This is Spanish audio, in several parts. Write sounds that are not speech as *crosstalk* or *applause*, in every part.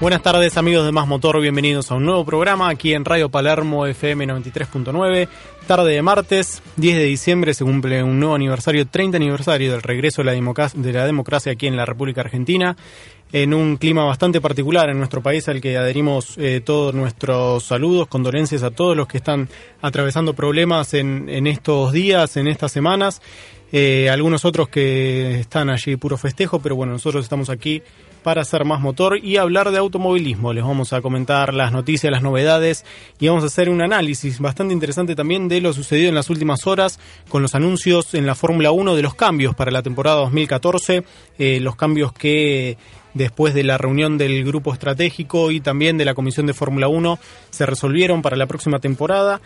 Buenas tardes amigos de Más Motor, bienvenidos a un nuevo programa aquí en Radio Palermo FM 93.9. Tarde de martes, 10 de diciembre, se cumple un nuevo aniversario, 30 aniversario del regreso de la, democracia, aquí en la República Argentina, en un clima bastante particular en nuestro país al que adherimos eh, todos nuestros saludos, condolencias a todos los que están atravesando problemas en, en estos días, en estas semanas. Eh, algunos otros que están allí puro festejo, pero bueno, nosotros estamos aquí para hacer más motor y hablar de automovilismo. Les vamos a comentar las noticias, las novedades y vamos a hacer un análisis bastante interesante también de lo sucedido en las últimas horas con los anuncios en la Fórmula 1 de los cambios para la temporada 2014, eh, los cambios que después de la reunión del grupo estratégico y también de la Comisión de Fórmula 1 se resolvieron para la próxima temporada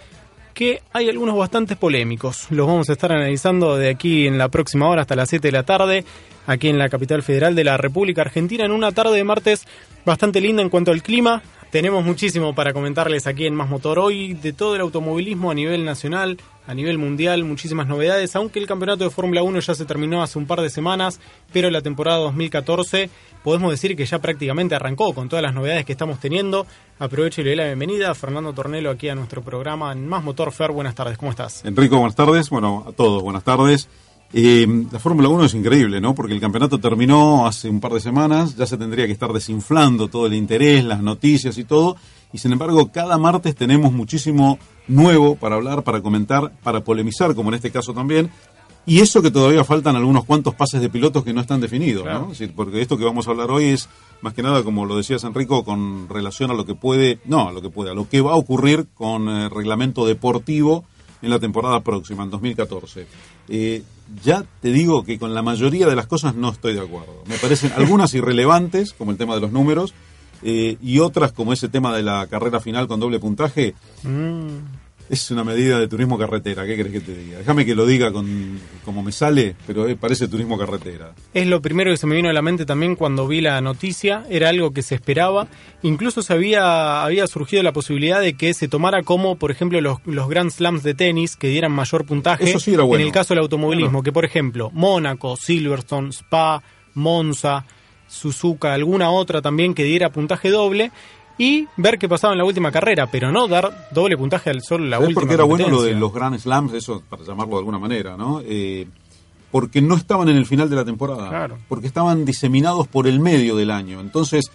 que hay algunos bastante polémicos. Los vamos a estar analizando de aquí en la próxima hora hasta las 7 de la tarde, aquí en la capital federal de la República Argentina, en una tarde de martes bastante linda en cuanto al clima. Tenemos muchísimo para comentarles aquí en Más Motor hoy de todo el automovilismo a nivel nacional, a nivel mundial, muchísimas novedades, aunque el campeonato de Fórmula 1 ya se terminó hace un par de semanas, pero la temporada 2014 podemos decir que ya prácticamente arrancó con todas las novedades que estamos teniendo. Aprovecho y le doy la bienvenida a Fernando Tornelo aquí a nuestro programa en Más Motor Fer. Buenas tardes, ¿cómo estás? Enrico, buenas tardes. Bueno, a todos, buenas tardes. Eh, la Fórmula 1 es increíble, ¿no? Porque el campeonato terminó hace un par de semanas, ya se tendría que estar desinflando todo el interés, las noticias y todo, y sin embargo cada martes tenemos muchísimo nuevo para hablar, para comentar, para polemizar, como en este caso también, y eso que todavía faltan algunos cuantos pases de pilotos que no están definidos, ¿no? porque esto que vamos a hablar hoy es más que nada, como lo decías Enrico, con relación a lo que puede, no, a lo que puede, a lo que va a ocurrir con el reglamento deportivo en la temporada próxima, en 2014. Eh, ya te digo que con la mayoría de las cosas no estoy de acuerdo. Me parecen algunas irrelevantes, como el tema de los números, eh, y otras como ese tema de la carrera final con doble puntaje. Mm es una medida de turismo carretera, ¿qué crees que te diga? Déjame que lo diga con como me sale, pero parece turismo carretera. Es lo primero que se me vino a la mente también cuando vi la noticia, era algo que se esperaba, incluso se había, había surgido la posibilidad de que se tomara como, por ejemplo, los, los Grand Slams de tenis que dieran mayor puntaje Eso sí era bueno. en el caso del automovilismo, que por ejemplo, Mónaco, Silverstone, Spa, Monza, Suzuka, alguna otra también que diera puntaje doble y ver qué pasaba en la última carrera, pero no dar doble puntaje al solo la última porque era bueno lo de los Grand Slams, eso para llamarlo de alguna manera, ¿no? Eh, porque no estaban en el final de la temporada, porque estaban diseminados por el medio del año. Entonces,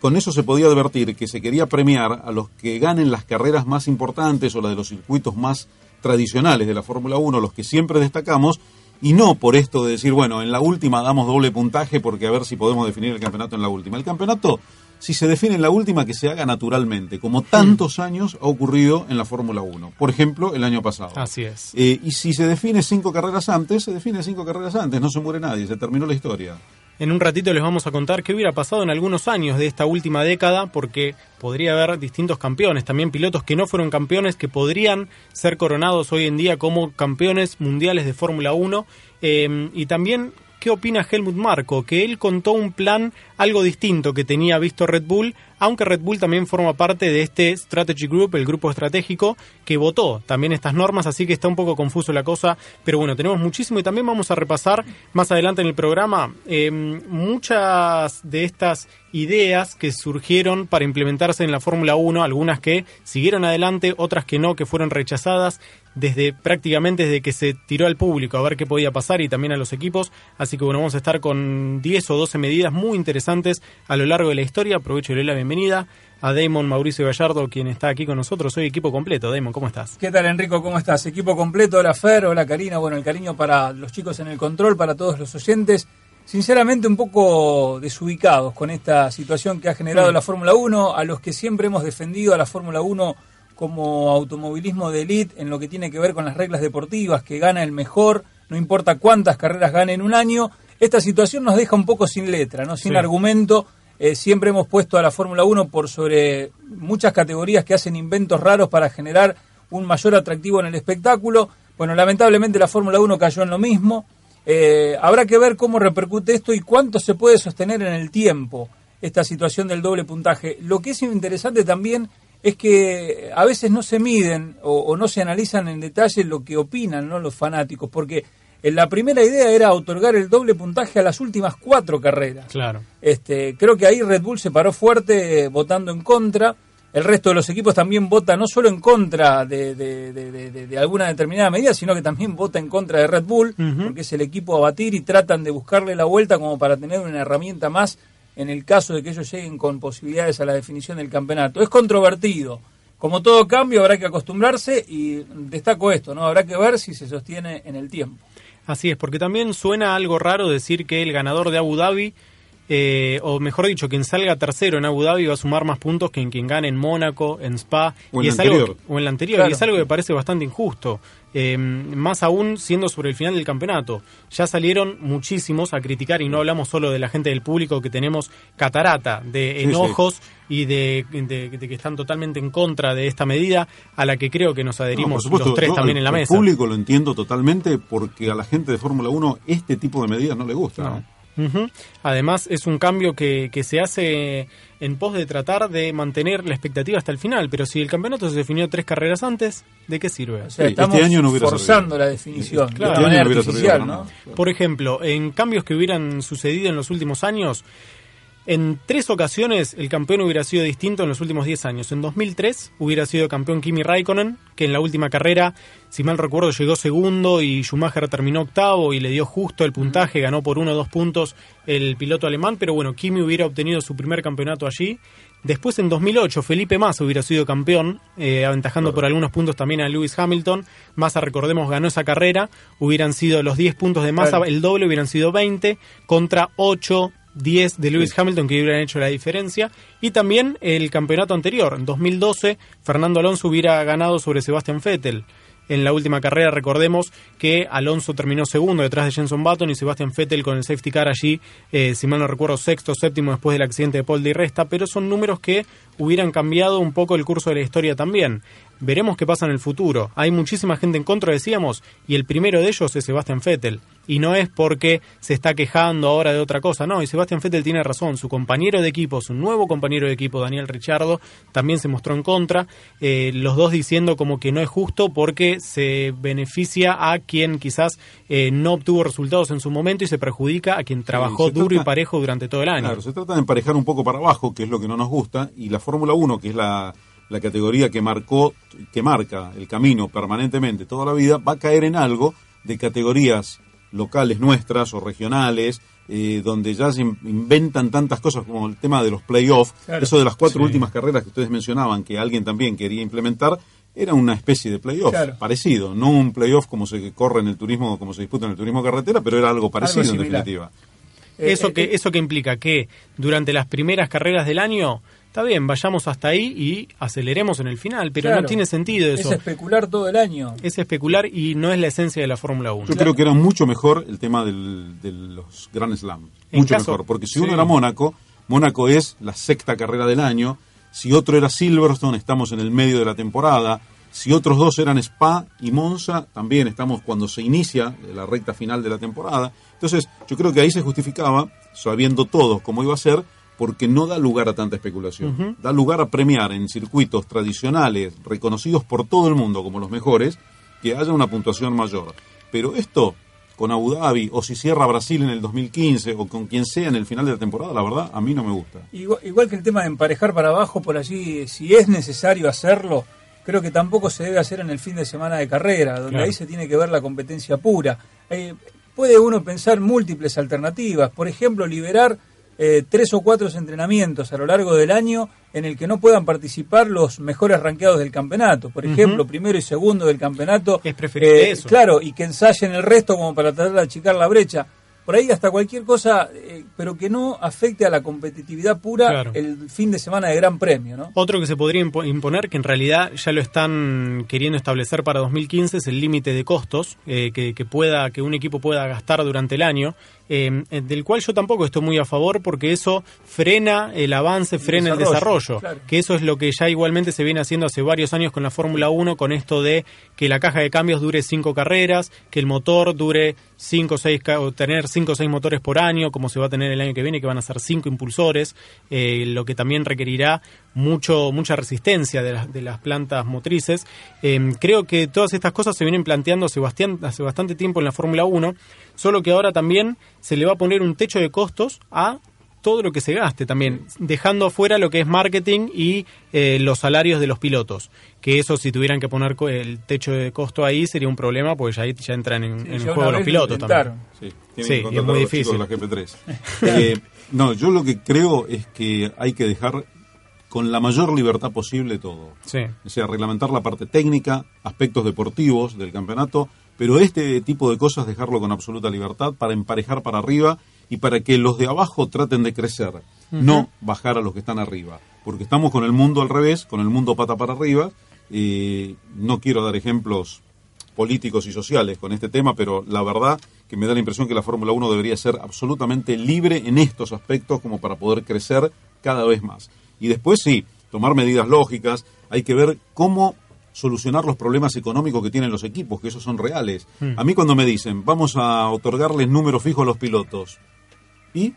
con eso se podía advertir que se quería premiar a los que ganen las carreras más importantes o las de los circuitos más tradicionales de la Fórmula 1, los que siempre destacamos, y no por esto de decir, bueno, en la última damos doble puntaje porque a ver si podemos definir el campeonato en la última. El campeonato si se define en la última que se haga naturalmente, como tantos años ha ocurrido en la Fórmula 1. Por ejemplo, el año pasado. Así es. Eh, y si se define cinco carreras antes, se define cinco carreras antes, no se muere nadie, se terminó la historia. En un ratito les vamos a contar qué hubiera pasado en algunos años de esta última década, porque podría haber distintos campeones, también pilotos que no fueron campeones, que podrían ser coronados hoy en día como campeones mundiales de Fórmula 1, eh, y también qué opina Helmut Marko, que él contó un plan algo distinto que tenía visto Red Bull, aunque Red Bull también forma parte de este Strategy Group, el grupo estratégico, que votó también estas normas, así que está un poco confuso la cosa, pero bueno, tenemos muchísimo y también vamos a repasar más adelante en el programa eh, muchas de estas ideas que surgieron para implementarse en la Fórmula 1, algunas que siguieron adelante, otras que no, que fueron rechazadas desde prácticamente desde que se tiró al público a ver qué podía pasar y también a los equipos. Así que bueno, vamos a estar con 10 o 12 medidas muy interesantes a lo largo de la historia. Aprovecho y la bienvenida a Damon Mauricio Gallardo, quien está aquí con nosotros. Soy equipo completo. Damon, ¿cómo estás? ¿Qué tal, Enrico? ¿Cómo estás? Equipo completo. Hola, Fer. Hola, Karina. Bueno, el cariño para los chicos en el control, para todos los oyentes. Sinceramente, un poco desubicados con esta situación que ha generado la Fórmula 1, a los que siempre hemos defendido a la Fórmula 1 como automovilismo de élite en lo que tiene que ver con las reglas deportivas, que gana el mejor, no importa cuántas carreras gane en un año. Esta situación nos deja un poco sin letra, no sin argumento. Eh, siempre hemos puesto a la Fórmula 1 por sobre muchas categorías que hacen inventos raros para generar un mayor atractivo en el espectáculo. Bueno, lamentablemente la Fórmula 1 cayó en lo mismo. Eh, habrá que ver cómo repercute esto y cuánto se puede sostener en el tiempo esta situación del doble puntaje. Lo que es interesante también es que a veces no se miden o, no se analizan en detalle lo que opinan ¿no? los fanáticos, porque la primera idea era otorgar el doble puntaje a las últimas cuatro carreras. Claro. Este, creo que ahí Red Bull se paró fuerte eh, votando en contra. El resto de los equipos también vota no solo en contra de, de- de- de- de alguna determinada medida, sino que también vota en contra de Red Bull, porque es el equipo a batir y tratan de buscarle la vuelta como para tener una herramienta más en el caso de que ellos lleguen con posibilidades a la definición del campeonato. Es controvertido. Como todo cambio habrá que acostumbrarse y destaco esto, ¿no? Habrá que ver si se sostiene en el tiempo. Así es, porque también suena algo raro decir que el ganador de Abu Dhabi, eh, o mejor dicho, quien salga tercero en Abu Dhabi va a sumar más puntos que en quien gane en Mónaco, en Spa O en y la es algo- anterior. o en la anterior. Claro. Y es algo que parece bastante injusto. Eh, más aún siendo sobre el final del campeonato. Ya salieron muchísimos a criticar y no hablamos solo de la gente del público que tenemos catarata de Sí, enojos y de, de- de que están totalmente en contra de esta medida a la que creo que nos No, adherimos por supuesto, los tres yo también en la mesa. público lo entiendo totalmente porque a la gente de Fórmula 1 este tipo de medidas no le gusta. No. Ujú. Además, es un cambio que, que se hace en pos de tratar de mantener la expectativa hasta el final. Pero si el campeonato se definió tres carreras antes, ¿de qué sirve? O sea, Sí, este estamos año no hubiera forzando servido. la definición Claro. de Este manera año no hubiera servido artificial, para ¿no? nada. Por ejemplo, en cambios que hubieran sucedido en los últimos años, en tres ocasiones el campeón hubiera sido distinto en los últimos 10 años. En 2003 hubiera sido campeón Kimi Raikkonen, que en la última carrera, si mal recuerdo, llegó segundo y Schumacher terminó octavo y le dio justo el puntaje, ganó por uno o dos puntos el piloto alemán, pero bueno, Kimi hubiera obtenido su primer campeonato allí. Después en 2008 Felipe Massa hubiera sido campeón, eh, aventajando por algunos puntos también a Lewis Hamilton. Massa, recordemos, ganó esa carrera. Hubieran sido los 10 puntos de Massa, el doble hubieran sido 20 contra 8, 10 de Lewis Sí. Hamilton que hubieran hecho la diferencia. Y también el campeonato anterior, en 2012, Fernando Alonso hubiera ganado sobre Sebastian Vettel. En la última carrera recordemos que Alonso terminó segundo detrás de Jenson Button y Sebastian Vettel con el safety car allí, eh, si mal no recuerdo, sexto, séptimo después del accidente de Paul Di Resta, pero son números que hubieran cambiado un poco el curso de la historia también. Veremos qué pasa en el futuro. Hay muchísima gente en contra, decíamos, y el primero de ellos es Sebastian Vettel. Y no es porque se está quejando ahora de otra cosa, no, y Sebastian Vettel tiene razón. Su compañero de equipo, su nuevo compañero de equipo, Daniel Ricciardo, también se mostró en contra. eh, los dos diciendo como que no es justo porque se beneficia a quien quizás eh, no obtuvo resultados en su momento y se perjudica a quien trabajó duro y parejo durante todo el año. Claro, se trata de emparejar un poco para abajo, que es lo que no nos gusta, y la Fórmula 1, que es la, la categoría que marcó, que marca el camino permanentemente toda la vida, va a caer en algo de categorías locales nuestras o regionales, eh, donde ya se in- inventan tantas cosas como el tema de los playoffs, Claro. eso de las cuatro Sí. últimas carreras que ustedes mencionaban, que alguien también quería implementar, era una especie de playoff Claro. parecido, no un playoff como se corre en el turismo, como se disputa en el turismo carretera, pero era algo parecido en definitiva. Eh, Eso eh, que, eh, eso que implica que durante las primeras carreras del año, está bien, vayamos hasta ahí y aceleremos en el final, pero claro, no tiene sentido Es eso. especular todo el año. Es especular y no es la esencia de la Fórmula 1. Yo creo que era mucho mejor el tema del- de los Grand Slam. Mucho caso- mejor. Porque si sí. uno era Mónaco, Mónaco es la sexta carrera del año. Si otro era Silverstone, estamos en el medio de la temporada. Si otros dos eran Spa y Monza, también estamos cuando se inicia la recta final de la temporada. Entonces, yo creo que ahí se justificaba, sabiendo todo cómo iba a ser, porque no da lugar a tanta especulación. Da lugar a premiar en circuitos tradicionales, reconocidos por todo el mundo como los mejores, que haya una puntuación mayor. Pero esto, con Abu Dhabi, o si cierra Brasil en el 2015, o con quien sea en el final de la temporada, la verdad, a mí no me gusta. Igual, igual que el tema de emparejar para abajo, por allí, si es necesario hacerlo, creo que tampoco se debe hacer en el fin de semana de carrera, donde Claro. ahí se tiene que ver la competencia pura. Eh, puede uno pensar múltiples alternativas, por ejemplo, liberar eh, tres o cuatro entrenamientos a lo largo del año en el que no puedan participar los mejores ranqueados del campeonato. Por ejemplo, primero y segundo del campeonato. Es preferible eso. Claro, y que ensayen el resto como para tratar de achicar la brecha. Por ahí hasta cualquier cosa, eh, pero que no afecte a la competitividad pura Claro. el fin de semana de Gran Premio, ¿no? Otro que se podría impo- imponer, que en realidad ya lo están queriendo establecer para 2015, es el límite de costos eh, que, que pueda que un equipo pueda gastar durante el año, eh, eh, del cual yo tampoco estoy muy a favor porque eso frena el avance, frena el desarrollo, desarrollo, claro. que eso es lo que ya igualmente se viene haciendo hace varios años con la Fórmula 1, con esto de que la caja de cambios dure cinco carreras, que el motor dure cinco o seis, ca- o tener 5 o 6 motores por año, como se va a tener el año que viene, que van a ser 5 impulsores, eh, lo que también requerirá mucho mucha resistencia de, las de las plantas motrices. Eh, creo que todas estas cosas se vienen planteando hace, hace bastante tiempo en la Fórmula 1, solo que ahora también se le va a poner un techo de costos a todo lo que se gaste también, dejando afuera lo que es marketing y eh, los salarios de los pilotos. Que eso, si tuvieran que poner el techo de costo ahí, sería un problema, porque ya ahí ya entran en, el juego los pilotos también. Sí, sí es muy difícil. *laughs* Eh, no, yo lo que creo es que hay que dejar con la mayor libertad posible todo. Sí. O sea, reglamentar la parte técnica, aspectos deportivos del campeonato, pero este tipo de cosas dejarlo con absoluta libertad para emparejar para arriba y para que los de abajo traten de crecer, no bajar a los que están arriba. Porque estamos con el mundo al revés, con el mundo pata para arriba. Eh, no quiero dar ejemplos políticos y sociales con este tema, pero la verdad que me da la impresión que la Fórmula 1 debería ser absolutamente libre en estos aspectos como para poder crecer cada vez más. Y después sí, tomar medidas lógicas, hay que ver cómo solucionar los problemas económicos que tienen los equipos, que esos son reales. Hmm. A mí cuando me dicen, vamos a otorgarles número fijo a los pilotos, ¿Y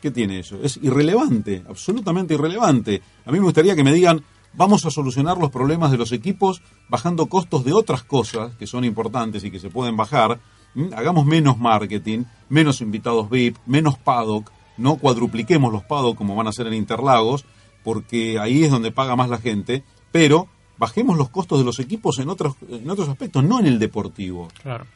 qué tiene eso? Es irrelevante, absolutamente irrelevante. A mí me gustaría que me digan, vamos a solucionar los problemas de los equipos bajando costos de otras cosas que son importantes y que se pueden bajar. Hagamos menos marketing, menos invitados VIP, menos paddock, no cuadrupliquemos los paddock como van a hacer en Interlagos, porque ahí es donde paga más la gente, pero bajemos los costos de los equipos en otros, en otros aspectos, no en el deportivo. Claro.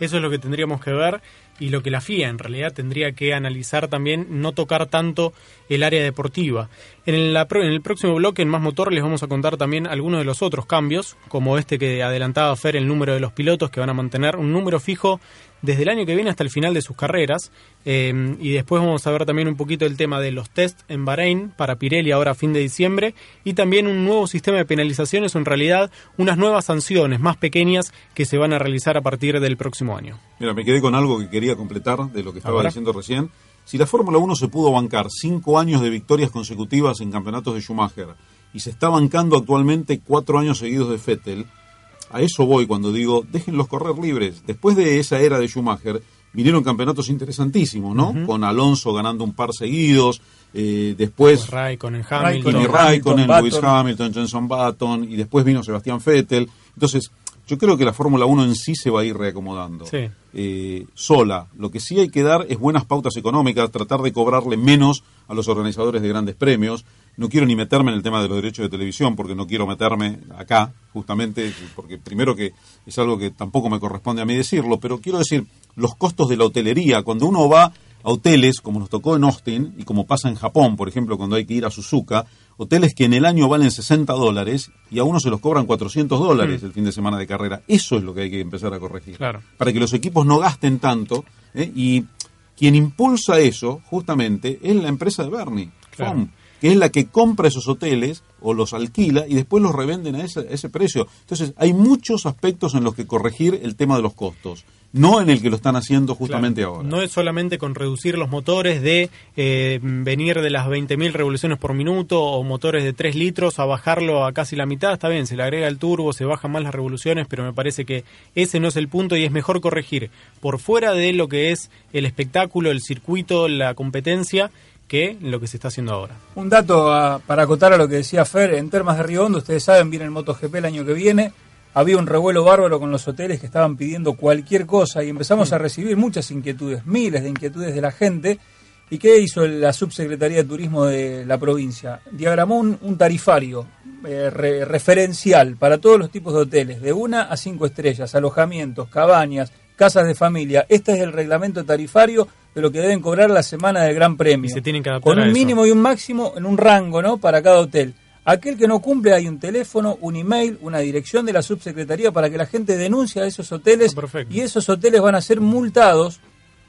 Eso es lo que tendríamos que ver y lo que la FIA en realidad tendría que analizar también, no tocar tanto el área deportiva. En, en el próximo bloque, en Más Motor, les vamos a contar también algunos de los otros cambios, como este que adelantaba Fer, el número de los pilotos que van a mantener un número fijo desde el año que viene hasta el final de sus carreras. Eh, y después vamos a ver también un poquito el tema de los test en Bahrein para Pirelli ahora a fin de diciembre. Y también un nuevo sistema de penalizaciones, o en realidad unas nuevas sanciones más pequeñas que se van a realizar a partir del próximo año. Mira, me quedé con algo que quería completar de lo que estaba diciendo recién. Si la Fórmula 1 se pudo bancar cinco años de victorias consecutivas en campeonatos de Schumacher y se está bancando actualmente cuatro años seguidos de Vettel, a eso voy cuando digo, déjenlos correr libres. Después de esa era de Schumacher, vinieron campeonatos interesantísimos, ¿no? Con Alonso ganando un par seguidos, eh, después Raikkonen, Hamilton, Raikkonen, Lewis Hamilton, Jenson Button, y después vino Sebastián Vettel. Entonces, yo creo que la Fórmula 1 en sí se va a ir reacomodando. Eh, sola. Lo que sí hay que dar es buenas pautas económicas, tratar de cobrarle menos a los organizadores de grandes premios. No quiero ni meterme en el tema de los derechos de televisión, porque no quiero meterme acá, justamente, porque primero que es algo que tampoco me corresponde a mí decirlo, pero quiero decir, los costos de la hotelería, cuando uno va a hoteles, como nos tocó en Austin, y como pasa en Japón, por ejemplo, cuando hay que ir a Suzuka, hoteles que en el año valen 60 dólares y a uno se los cobran 400 dólares mm. el fin de semana de carrera. Eso es lo que hay que empezar a corregir. Para que los equipos no gasten tanto. ¿eh? Y quien impulsa eso, justamente, es la empresa de Bernie, que es la que compra esos hoteles o los alquila y después los revenden a ese, ese precio. Entonces, hay muchos aspectos en los que corregir el tema de los costos no en el que lo están haciendo justamente ahora. No es solamente con reducir los motores de eh, venir de las 20.000 revoluciones por minuto o motores de 3 litros a bajarlo a casi la mitad, está bien, se le agrega el turbo, se bajan más las revoluciones, pero me parece que ese no es el punto y es mejor corregir por fuera de lo que es el espectáculo, el circuito, la competencia que lo que se está haciendo ahora. Un dato ah, para acotar a lo que decía Fer, en Termas de Río Hondo, ustedes saben, viene el MotoGP el año que viene, había un revuelo bárbaro con los hoteles que estaban pidiendo cualquier cosa y empezamos a recibir muchas inquietudes, miles de inquietudes de la gente. ¿Y qué hizo la subsecretaría de Turismo de la provincia? Diagramó un, tarifario eh, referencial para todos los tipos de hoteles, de una a cinco estrellas, alojamientos, cabañas, casas de familia. Este es el reglamento tarifario de lo que deben cobrar la semana del Gran Premio. se tienen que con un mínimo y un máximo en un rango, ¿no? Para cada hotel. Aquel que no cumple hay un teléfono, un email, una dirección de la subsecretaría para que la gente denuncie a esos hoteles ah, y esos hoteles van a ser multados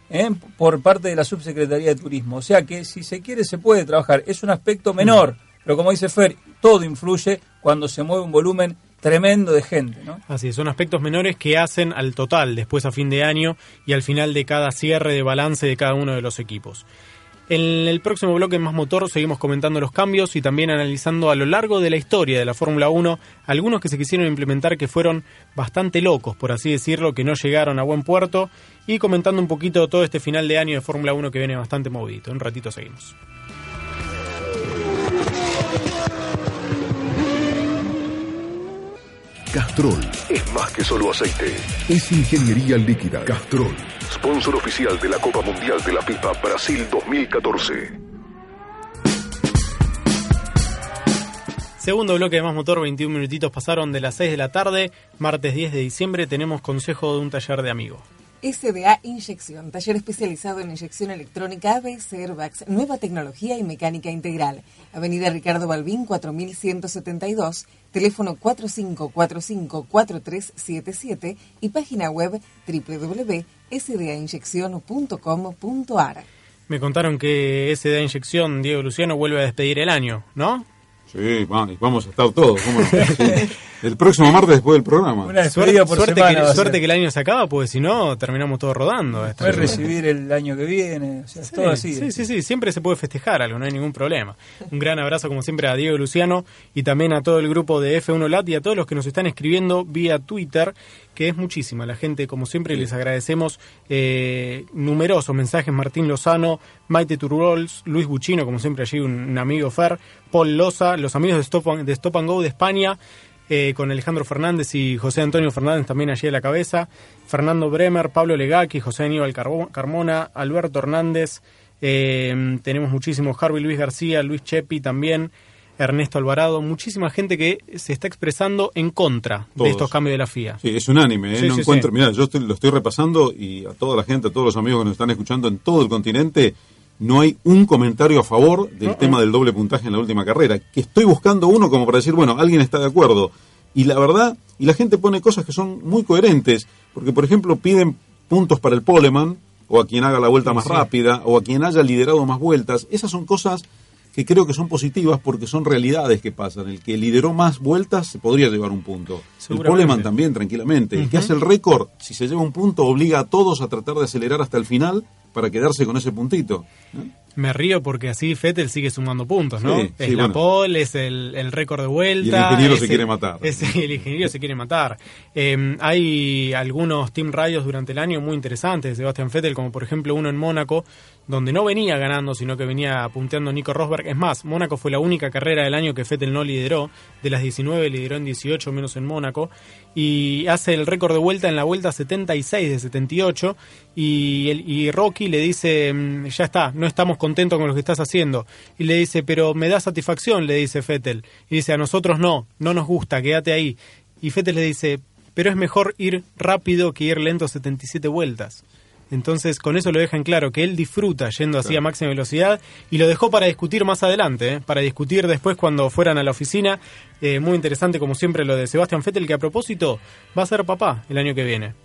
¿eh? por parte de la subsecretaría de turismo. O sea que si se quiere se puede trabajar. Es un aspecto menor, pero como dice Fer, todo influye cuando se mueve un volumen tremendo de gente. ¿no? Así son aspectos menores que hacen al total después a fin de año y al final de cada cierre de balance de cada uno de los equipos. En el próximo bloque Más Motor seguimos comentando los cambios y también analizando a lo largo de la historia de la Fórmula 1 algunos que se quisieron implementar que fueron bastante locos, por así decirlo, que no llegaron a buen puerto y comentando un poquito todo este final de año de Fórmula 1 que viene bastante movido. Un ratito seguimos. Castrol es más que solo aceite. Es ingeniería líquida. Castrol, sponsor oficial de la Copa Mundial de la FIFA Brasil 2014. Segundo bloque de Más Motor, 21 minutitos pasaron de las 6 de la tarde. Martes 10 de diciembre tenemos consejo de un taller de amigos. SDA Inyección, taller especializado en inyección electrónica, ABS Airbags, nueva tecnología y mecánica integral. Avenida Ricardo Balbín, 4172, teléfono 4545-4377 y página web www.sdainyección.com.ar. Me contaron que SDA Inyección, Diego Luciano, vuelve a despedir el año, ¿no? Sí, vamos a estar todos. *laughs* El próximo martes después del programa. Una suerte, por suerte, que, suerte que el año se acaba, porque si no, terminamos todo rodando. Puedes recibir el año que viene, o sea, sí, todo así. Sí, sí, sí, siempre se puede festejar algo, no hay ningún problema. Un gran abrazo, como siempre, a Diego Luciano y también a todo el grupo de F1 Lat y a todos los que nos están escribiendo vía Twitter, que es muchísima. La gente, como siempre, les agradecemos eh, numerosos mensajes. Martín Lozano, Maite Tururols, Luis Buchino, como siempre, allí un, amigo Fer, Paul Loza, los amigos de Stop, de Stop and Go de España. Eh, con Alejandro Fernández y José Antonio Fernández también allí a la cabeza, Fernando Bremer, Pablo Legaki, José Aníbal Carmona, Alberto Hernández, eh, tenemos muchísimos, Harvey Luis García, Luis Chepi también, Ernesto Alvarado, muchísima gente que se está expresando en contra de estos cambios de la FIA. Sí, es unánime, ¿eh? no encuentro, mira, yo lo estoy repasando y a toda la gente, a todos los amigos que nos están escuchando en todo el continente, no hay un comentario a favor del tema del doble puntaje en la última carrera. Que estoy buscando uno como para decir, bueno, alguien está de acuerdo. Y la verdad, y la gente pone cosas que son muy coherentes, porque por ejemplo piden puntos para el poleman, o a quien haga la vuelta más rápida, o a quien haya liderado más vueltas. Esas son cosas que creo que son positivas porque son realidades que pasan. El que lideró más vueltas se podría llevar un punto. El poleman también, tranquilamente. El que hace el récord, si se lleva un punto, obliga a todos a tratar de acelerar hasta el final para quedarse con ese puntito. Me río porque así Fettel sigue sumando puntos, ¿no? es la pole, es el, récord de vuelta. Y el ingeniero se quiere matar. el ingeniero se quiere matar. Em, hay algunos Team Radios durante el año muy interesantes de Sebastián Fettel, como por ejemplo uno en Mónaco, donde no venía ganando, sino que venía punteando Nico Rosberg. Es más, Mónaco fue la única carrera del año que Fettel no lideró. De las 19 lideró en 18, menos en Mónaco. Y hace el récord de vuelta en la vuelta 76 de 78. Y, el, y Rocky le dice, mm, ya está, no estamos contento con lo que estás haciendo. Y le dice, pero me da satisfacción, le dice Fettel. Y dice, a nosotros no, no nos gusta, quédate ahí. Y Fettel le dice, pero es mejor ir rápido que ir lento 77 vueltas. Entonces, con eso lo dejan claro, que él disfruta yendo así a máxima velocidad y lo dejó para discutir más adelante, ¿eh? para discutir después cuando fueran a la oficina. Eh, muy interesante, como siempre, lo de Sebastián Fettel, que a propósito va a ser papá el año que viene.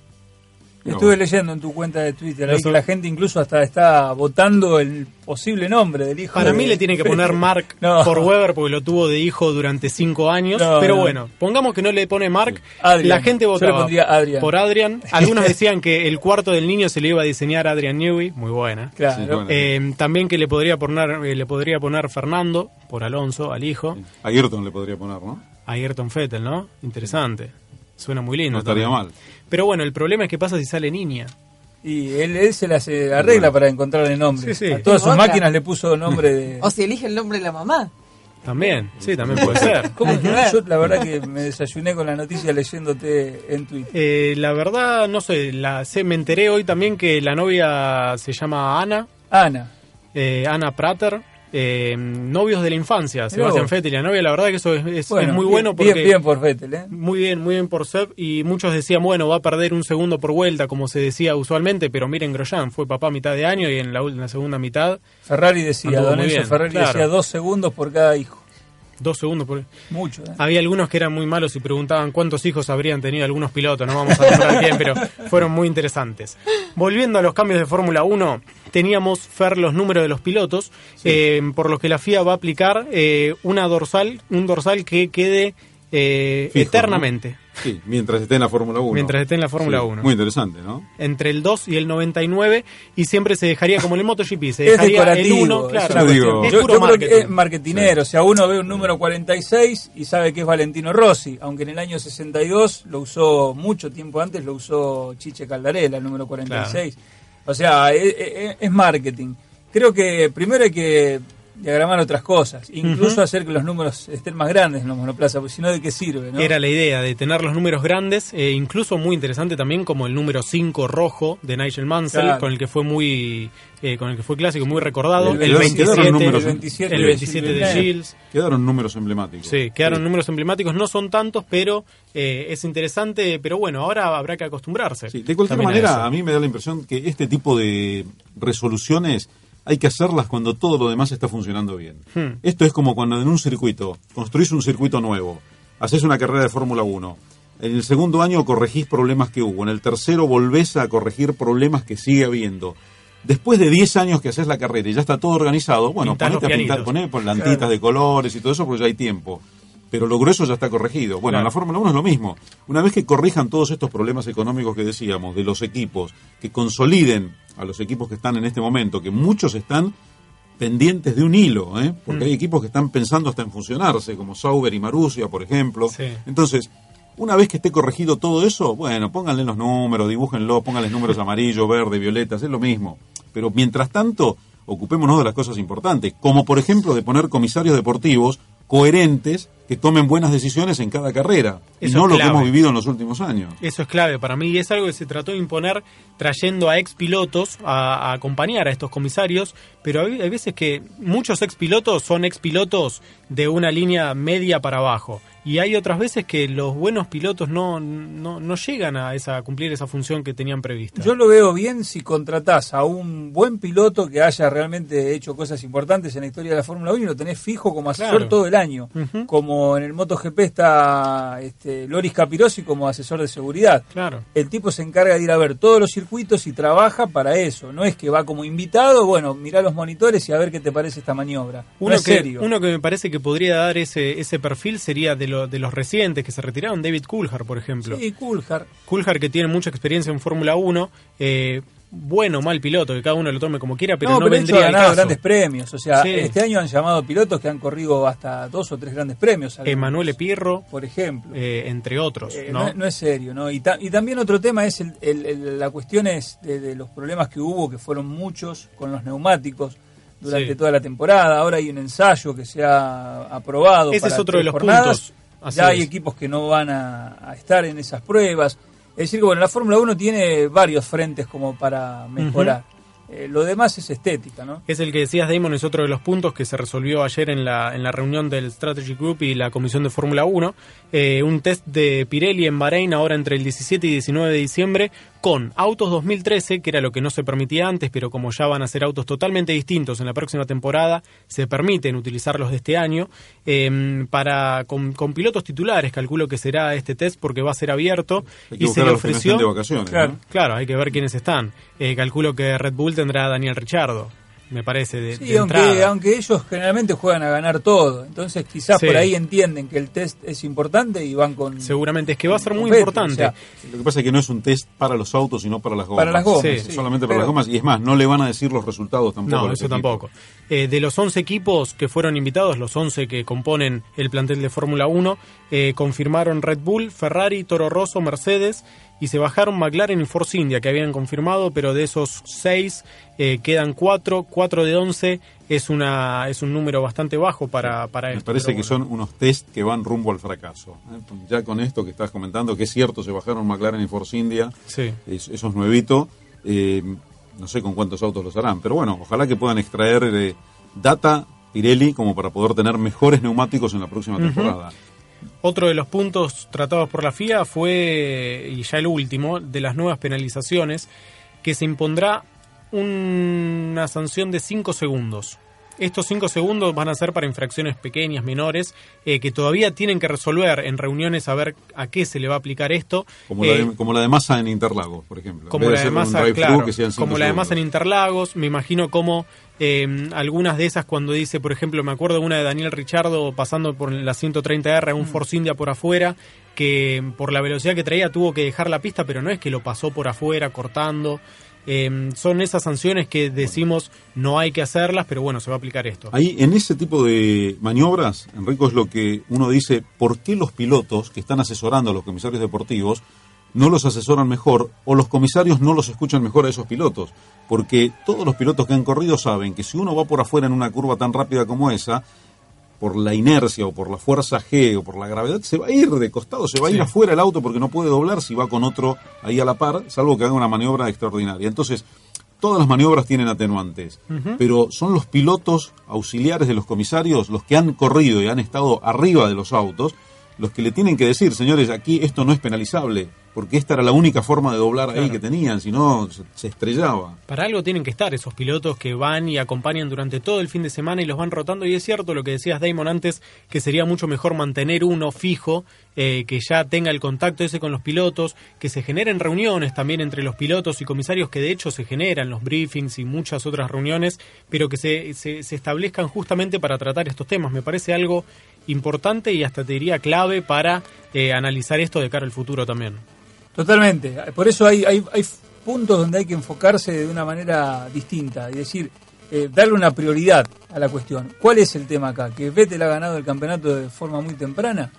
Estuve leyendo en tu cuenta de Twitter ahí que la gente incluso hasta está votando el posible nombre del hijo. Para mí le tiene que poner Mark *laughs* por Weber porque lo tuvo de hijo durante cinco años. pero bueno, pongamos que no le pone Mark. La gente votaba por Adrian. *laughs* Algunos decían que el cuarto del niño se le iba a diseñar Adrian Newey, muy buena. Eh, también que le podría poner eh, le podría poner Fernando por Alonso, al hijo. A Ayrton le podría poner, ¿no? A Ayrton Fettel, ¿no? Interesante. Suena muy lindo. No estaría mal. Pero bueno, el problema es que pasa si sale niña. Y él, se las arregla para encontrar el nombre. A todas sus máquinas le puso nombre de... o si elige el nombre de la mamá. También, sí, también puede ser. *laughs* Yo la verdad que me desayuné con la noticia leyéndote en Twitter. Eh, la verdad, no sé, la, sé, me enteré hoy también que la novia se llama Ana. Ana. Eh, Ana Prater eh, novios de la infancia, Sebastián Fettel y la novia, la verdad que eso es, muy bueno porque... Bien, por Fettel, ¿eh? Muy bien, muy bien por Seb y muchos decían, bueno, va a perder un segundo por vuelta, como se decía usualmente, pero miren Grosjean, fue papá a mitad de año y en la, segunda mitad... Ferrari decía, Don Ferrari decía dos segundos por cada hijo. Dos segundos por... Mucho. ¿eh? Había algunos que eran muy malos y preguntaban cuántos hijos habrían tenido algunos pilotos, no vamos a nombrar quién, pero fueron muy interesantes. Volviendo a los cambios de Fórmula 1, teníamos, Fer, los números de los pilotos, eh, por los que la FIA va a aplicar eh, una dorsal, un dorsal que quede eternamente, Sí, mientras esté en la Fórmula 1. Mientras esté en la Fórmula Sí, 1. Muy interesante, ¿no? Entre el 2 y el 99 y siempre se dejaría como en el MotoGP, se *laughs* Es dejaría el decorativo. 1, es claro. Yo digo- Es yo, puro yo creo que marketing. es marketinero. O sea, uno ve un número 46 y sabe que es Valentino Rossi, aunque en el año 62 lo usó mucho tiempo antes, lo usó Chiche Caldarela, el número 46. O sea, es, es- es marketing. Creo que primero hay que diagramar otras cosas, incluso hacer que los números estén más grandes en los monoplazas, porque si no, ¿de qué sirve? ¿no? Era la idea de tener los números grandes, e incluso muy interesante también como el número 5 rojo de Nigel Mansell, Claro. con el que fue muy eh, con el que fue clásico, muy recordado, El- el, el- 27, quedaron números- el 27 el de 27 de Gilles Gilles. Quedaron números emblemáticos. Sí, quedaron números emblemáticos, no son tantos, pero eh, es interesante, pero bueno, ahora habrá que acostumbrarse. Sí, de cualquier a manera, eso. a, mí me da la impresión que este tipo de resoluciones hay que hacerlas cuando todo lo demás está funcionando bien. Hmm. Esto es como cuando en un circuito construís un circuito nuevo, haces una carrera de Fórmula 1. En el segundo año corregís problemas que hubo, en el tercero volvés a corregir problemas que sigue habiendo. Después de 10 años que haces la carrera y ya está todo organizado, bueno, Pintás ponete a pintar, poné por lantitas de colores y todo eso porque ya hay tiempo. Pero lo grueso ya está corregido. Bueno, en la. Fórmula 1 es lo mismo. Una vez que corrijan todos estos problemas económicos que decíamos, de los equipos, que consoliden a los equipos que están en este momento, que muchos están pendientes de un hilo, ¿eh? porque hay equipos que están pensando hasta en fusionarse, como Sauber y Marussia, por ejemplo. Sí. Entonces, una vez que esté corregido todo eso, bueno, pónganle los números, dibújenlo, pónganle números *laughs* amarillo, verde, violetas, es lo mismo. Pero mientras tanto, ocupémonos de las cosas importantes, como por ejemplo de poner comisarios deportivos coherentes que tomen buenas decisiones en cada carrera, y no lo que hemos vivido en los últimos años. Eso es clave para mí y es algo que se trató de imponer trayendo a ex pilotos a, a acompañar a estos comisarios, pero hay, hay veces que muchos ex pilotos son ex pilotos de una línea media para abajo y hay otras veces que los buenos pilotos no, no, no llegan a, esa, a cumplir esa función que tenían prevista. Yo lo veo bien si contratás a un buen piloto que haya realmente hecho cosas importantes en la historia de la Fórmula 1 y lo tenés fijo como asesor Claro. todo el año. Como en el MotoGP está este, Loris Capirossi como asesor de seguridad. Claro. El tipo se encarga de ir a ver todos los circuitos y trabaja para eso. No es que va como invitado, bueno, mirá los monitores y a ver qué te parece esta maniobra. Uno no es que, serio. uno que me parece que podría dar ese, ese perfil sería de, lo- de los recientes que se retiraron, David Coulthard, por ejemplo. Sí, Coulthard. Coulthard que tiene mucha experiencia en Fórmula 1, eh, bueno o mal piloto, que cada uno lo tome como quiera, pero no, no, pero de hecho vendría ha ganado caso. grandes premios. O sea, Sí. este año han llamado pilotos que han corrido hasta dos o tres grandes premios. algunos, Emanuele Pirro, por ejemplo. eh, entre otros, Eh, ¿no? no, no es serio, ¿no? Y, ta- y también otro tema es el, el- el- la cuestión es de, de los problemas que hubo, que fueron muchos con los neumáticos durante Sí. toda la temporada. Ahora hay un ensayo que se ha aprobado. Ese para es otro de los jornadas. puntos. Así Ya hay es. equipos que no van a, a estar en esas pruebas. Es decir, que bueno, la Fórmula 1 tiene varios frentes como para mejorar. Eh, lo demás es estética, ¿no? Es el que decías, Damon, es otro de los puntos que se resolvió ayer en la, en la reunión del Strategy Group y la Comisión de Fórmula 1. Eh, un test de Pirelli en Bahrein ahora entre el 17 y 19 de diciembre con autos 2013, que era lo que no se permitía antes, pero como ya van a ser autos totalmente distintos en la próxima temporada, se permiten utilizarlos de este año. eh, para con, con pilotos titulares, calculo que será este test porque va a ser abierto. Hay que Y se le ofreció... de vacaciones. Claro. ¿no? Claro, hay que ver quiénes están. Eh, calculo que Red Bull tendrá a Daniel Richardo, me parece, de, Sí, de aunque, entrada. aunque ellos generalmente juegan a ganar todo. Entonces quizás Sí. por ahí entienden que el test es importante y van con... Seguramente es que va a ser muy importante. o sea, Lo que pasa es que no es un test para los autos, sino para las gomas. Para las gomas, Sí. sí. Solamente para Pero- las gomas. Y es más, no le van a decir los resultados tampoco. no, eso equipos. tampoco. Eh, de los 11 equipos que fueron invitados, los 11 que componen el plantel de Fórmula 1, eh, confirmaron Red Bull, Ferrari, Toro Rosso, Mercedes y se bajaron McLaren y Force India que habían confirmado, pero de esos 6 eh, quedan 4, 4 de 11 es una es un número bastante bajo para, para Me esto, parece que bueno. son unos test que van rumbo al fracaso. Ya con esto que estás comentando, que es cierto, se bajaron McLaren y Force India, Sí. es- eso es nuevito. eh, no sé con cuántos autos los harán, pero bueno, ojalá que puedan extraer eh, data Pirelli como para poder tener mejores neumáticos en la próxima temporada. Otro de los puntos tratados por la FIA fue, y ya el último, de las nuevas penalizaciones, que se impondrá una sanción de 5 segundos. Estos 5 segundos van a ser para infracciones pequeñas, menores, eh, que todavía tienen que resolver en reuniones a ver a qué se le va a aplicar esto. Como, la Eh, de, como la de masa en Interlagos, por ejemplo. Como la de masa, claro, que sean cinco como la de masa en. Interlagos, me imagino como eh, algunas de esas cuando dice, por ejemplo, me acuerdo una de Daniel Richardo pasando por la 130R, Mm. un Force India por afuera, que por la velocidad que traía tuvo que dejar la pista, pero no es que lo pasó por afuera cortando. Em, son esas sanciones que decimos no hay que hacerlas, pero bueno, se va a aplicar esto. Ahí, en ese tipo de maniobras, Enrico, es lo que uno dice, ¿por qué los pilotos que están asesorando a los comisarios deportivos no los asesoran mejor o los comisarios no los escuchan mejor a esos pilotos? Porque todos los pilotos que han corrido saben que si uno va por afuera en una curva tan rápida como esa, por la inercia o por la fuerza G o por la gravedad, se va a ir de costado, se va a ir afuera el auto porque no puede doblar si va con otro ahí a la par, salvo que haga una maniobra extraordinaria. Entonces, todas las maniobras tienen atenuantes, pero son los pilotos auxiliares de los comisarios los que han corrido y han estado arriba de los autos los que le tienen que decir, señores, aquí esto no es penalizable, porque esta era la única forma de doblar ahí que tenían, si no se estrellaba. Para algo tienen que estar esos pilotos que van y acompañan durante todo el fin de semana y los van rotando, y es cierto lo que decías Damon antes, que sería mucho mejor mantener uno fijo, eh, que ya tenga el contacto ese con los pilotos, que se generen reuniones también entre los pilotos y comisarios, que de hecho se generan los briefings y muchas otras reuniones, pero que se, se, se establezcan justamente para tratar estos temas. Me parece algo importante y hasta te diría clave para eh, analizar esto de cara al futuro también. Totalmente. Por eso hay, hay, hay, puntos donde hay que enfocarse de una manera distinta y decir, eh, darle una prioridad a la cuestión. ¿Cuál es el tema acá? Que Vettel ha ganado el campeonato de forma muy temprana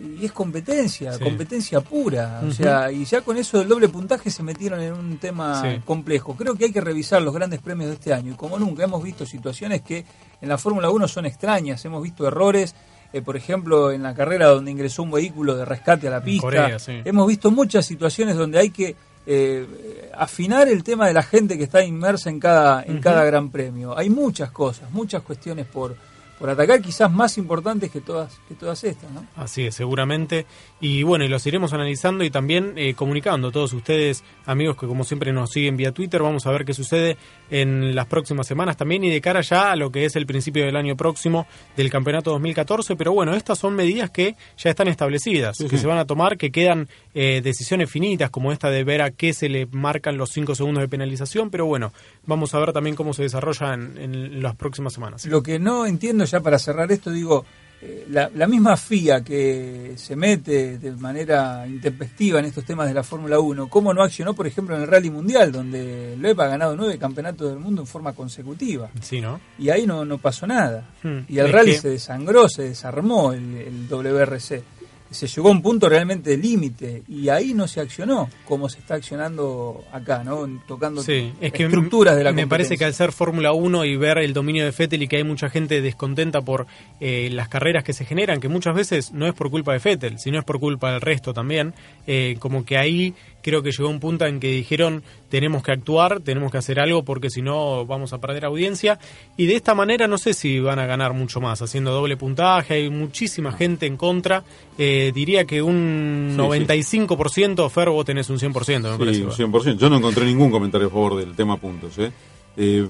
y es competencia, competencia pura. O sea, y ya con eso del doble puntaje se metieron en un tema complejo. Creo que hay que revisar los grandes premios de este año. Y como nunca hemos visto situaciones que en la Fórmula 1 son extrañas, hemos visto errores eh, por ejemplo, en la carrera donde ingresó un vehículo de rescate a la pista. Hemos visto muchas situaciones donde hay que eh, afinar el tema de la gente que está inmersa en cada, en cada gran premio. Hay muchas cosas, muchas cuestiones por, por atacar, quizás más importantes que todas, que todas estas, ¿no? Así es, seguramente. Y bueno, y los iremos analizando y también eh, comunicando. Todos ustedes, amigos que como siempre nos siguen vía Twitter, vamos a ver qué sucede en las próximas semanas también y de cara ya a lo que es el principio del año próximo del campeonato 2014. Pero bueno, estas son medidas que ya están establecidas, que se van a tomar, que quedan eh, decisiones finitas, como esta de ver a qué se le marcan los cinco segundos de penalización. Pero bueno, vamos a ver también cómo se desarrolla en, en las próximas semanas. Lo que no entiendo ya para cerrar esto, digo, eh, la, misma FIA que se mete de manera intempestiva en estos temas de la Fórmula 1, ¿cómo no accionó, por ejemplo, en el Rally Mundial, donde Loeb ha ganado nueve campeonatos del mundo en forma consecutiva? Sí, ¿no? Y ahí no, no pasó nada. Hmm. Y el rally se desangró, se desarmó el, el WRC se llegó a un punto realmente de límite y ahí no se accionó como se está accionando acá, ¿no? Tocando estructuras de la Me parece que al ser Fórmula 1 y ver el dominio de Fettel y que hay mucha gente descontenta por eh, las carreras que se generan, que muchas veces no es por culpa de Fettel, sino es por culpa del resto también, eh, como que ahí creo que llegó un punto en que dijeron tenemos que actuar, tenemos que hacer algo porque si no vamos a perder audiencia y de esta manera no sé si van a ganar mucho más haciendo doble puntaje, hay muchísima gente en contra, eh, diría que un 95%, Fer, vos tenés un 100%, me sí, un 100%, yo no encontré ningún comentario a favor del tema puntos. ¿eh? Eh,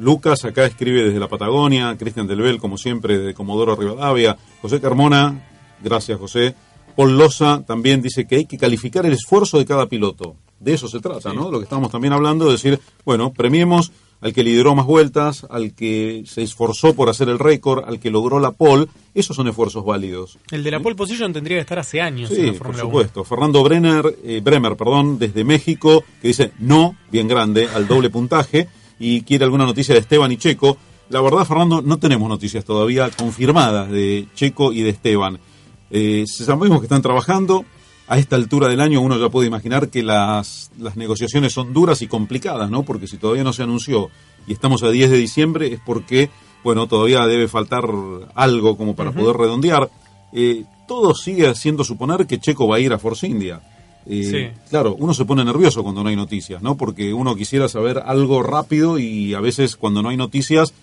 Lucas acá escribe desde la Patagonia, Cristian Delbel como siempre de Comodoro Rivadavia, José Carmona, gracias José, Paul Loza también dice que hay que calificar el esfuerzo de cada piloto. De eso se trata, ¿no? Lo que estamos también hablando, de decir, bueno, premiemos al que lideró más vueltas, al que se esforzó por hacer el récord, al que logró la pole, esos son esfuerzos válidos. El de la pole position tendría que estar hace años sí, en la por supuesto. Fernando Brenner, eh, Bremer, perdón, desde México, que dice no, bien grande, al doble puntaje, y quiere alguna noticia de Esteban y Checo. La verdad, Fernando, no tenemos noticias todavía confirmadas de Checo y de Esteban. Eh, sabemos que están trabajando. A esta altura del año uno ya puede imaginar que las, las negociaciones son duras y complicadas, ¿no? Porque si todavía no se anunció y estamos a 10 de diciembre es porque, bueno, todavía debe faltar algo como para poder redondear. Eh, todo sigue haciendo suponer que Checo va a ir a Force India. Eh, claro, uno se pone nervioso cuando no hay noticias, ¿no? Porque uno quisiera saber algo rápido y a veces cuando no hay noticias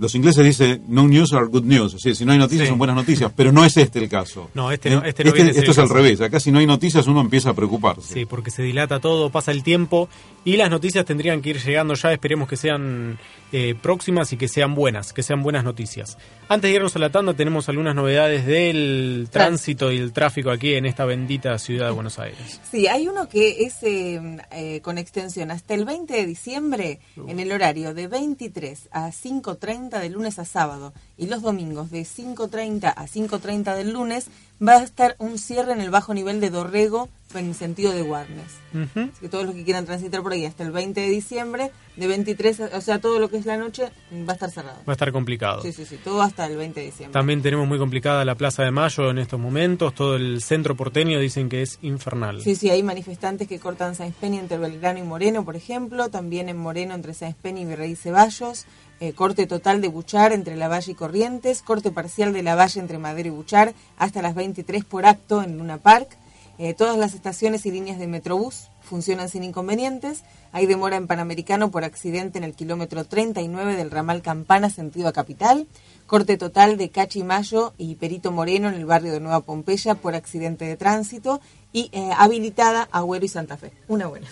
los ingleses dicen no news are good news, si no hay noticias son buenas noticias, pero no es este el caso. No, este no, este no este, Esto es al revés, acá si no hay noticias uno empieza a preocuparse. Sí, porque se dilata todo, pasa el tiempo y las noticias tendrían que ir llegando ya, esperemos que sean eh, próximas y que sean buenas, que sean buenas noticias. Antes de irnos a la tanda tenemos algunas novedades del tránsito y el tráfico aquí en esta bendita ciudad de Buenos Aires. Sí, hay uno que es eh, eh, con extensión hasta el 20 de diciembre en el horario de 23 a 5.30 de lunes a sábado y los domingos de 5.30 a 5.30 del lunes va a estar un cierre en el bajo nivel de Dorrego en sentido de Warnes. Así que todos los que quieran transitar por ahí hasta el 20 de diciembre, de 23, o sea, todo lo que es la noche va a estar cerrado. Va a estar complicado. Sí, sí, sí, todo hasta el 20 de diciembre. También tenemos muy complicada la Plaza de Mayo en estos momentos, todo el centro porteño dicen que es infernal. Sí, sí, hay manifestantes que cortan Sáenz Peña entre Belgrano y Moreno, por ejemplo, también en Moreno entre Sáenz Peña y Virrey Ceballos, eh, corte total de Buchar entre La Valle y Corrientes, corte parcial de La Valle entre Madero y Buchar hasta las 23 por acto en Luna Park. Eh, todas las estaciones y líneas de Metrobús funcionan sin inconvenientes. Hay demora en Panamericano por accidente en el kilómetro 39 del ramal Campana sentido a Capital. Corte total de Cachimayo y Perito Moreno en el barrio de Nueva Pompeya por accidente de tránsito. Y eh, habilitada Agüero y Santa Fe. Una buena.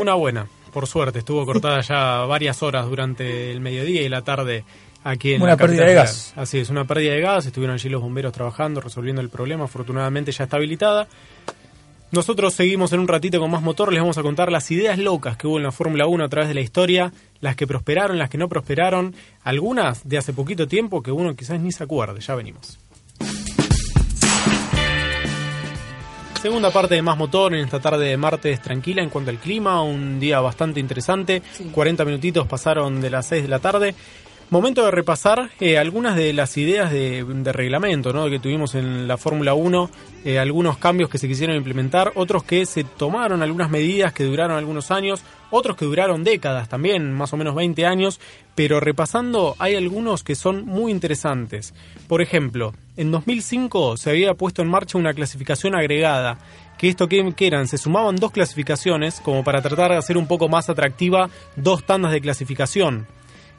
Una buena *laughs* por suerte. Estuvo cortada ya varias horas durante el mediodía y la tarde aquí en una pérdida de gas. Así es, una pérdida de gas. Estuvieron allí los bomberos trabajando, resolviendo el problema. Afortunadamente ya está habilitada. Nosotros seguimos en un ratito con más motor, les vamos a contar las ideas locas que hubo en la Fórmula 1 a través de la historia, las que prosperaron, las que no prosperaron, algunas de hace poquito tiempo que uno quizás ni se acuerde, ya venimos. Segunda parte de Más Motor en esta tarde de martes tranquila en cuanto al clima, un día bastante interesante, 40 minutitos pasaron de las 6 de la tarde. Momento de repasar eh, algunas de las ideas de, reglamento ¿no? que tuvimos en la Fórmula 1, eh, algunos cambios que se quisieron implementar, otros que se tomaron algunas medidas que duraron algunos años, otros que duraron décadas también, más o menos 20 años, pero repasando hay algunos que son muy interesantes. Por ejemplo, en 2005 se había puesto en marcha una clasificación agregada que esto que, eran, se sumaban dos clasificaciones como para tratar de hacer un poco más atractiva dos tandas de clasificación.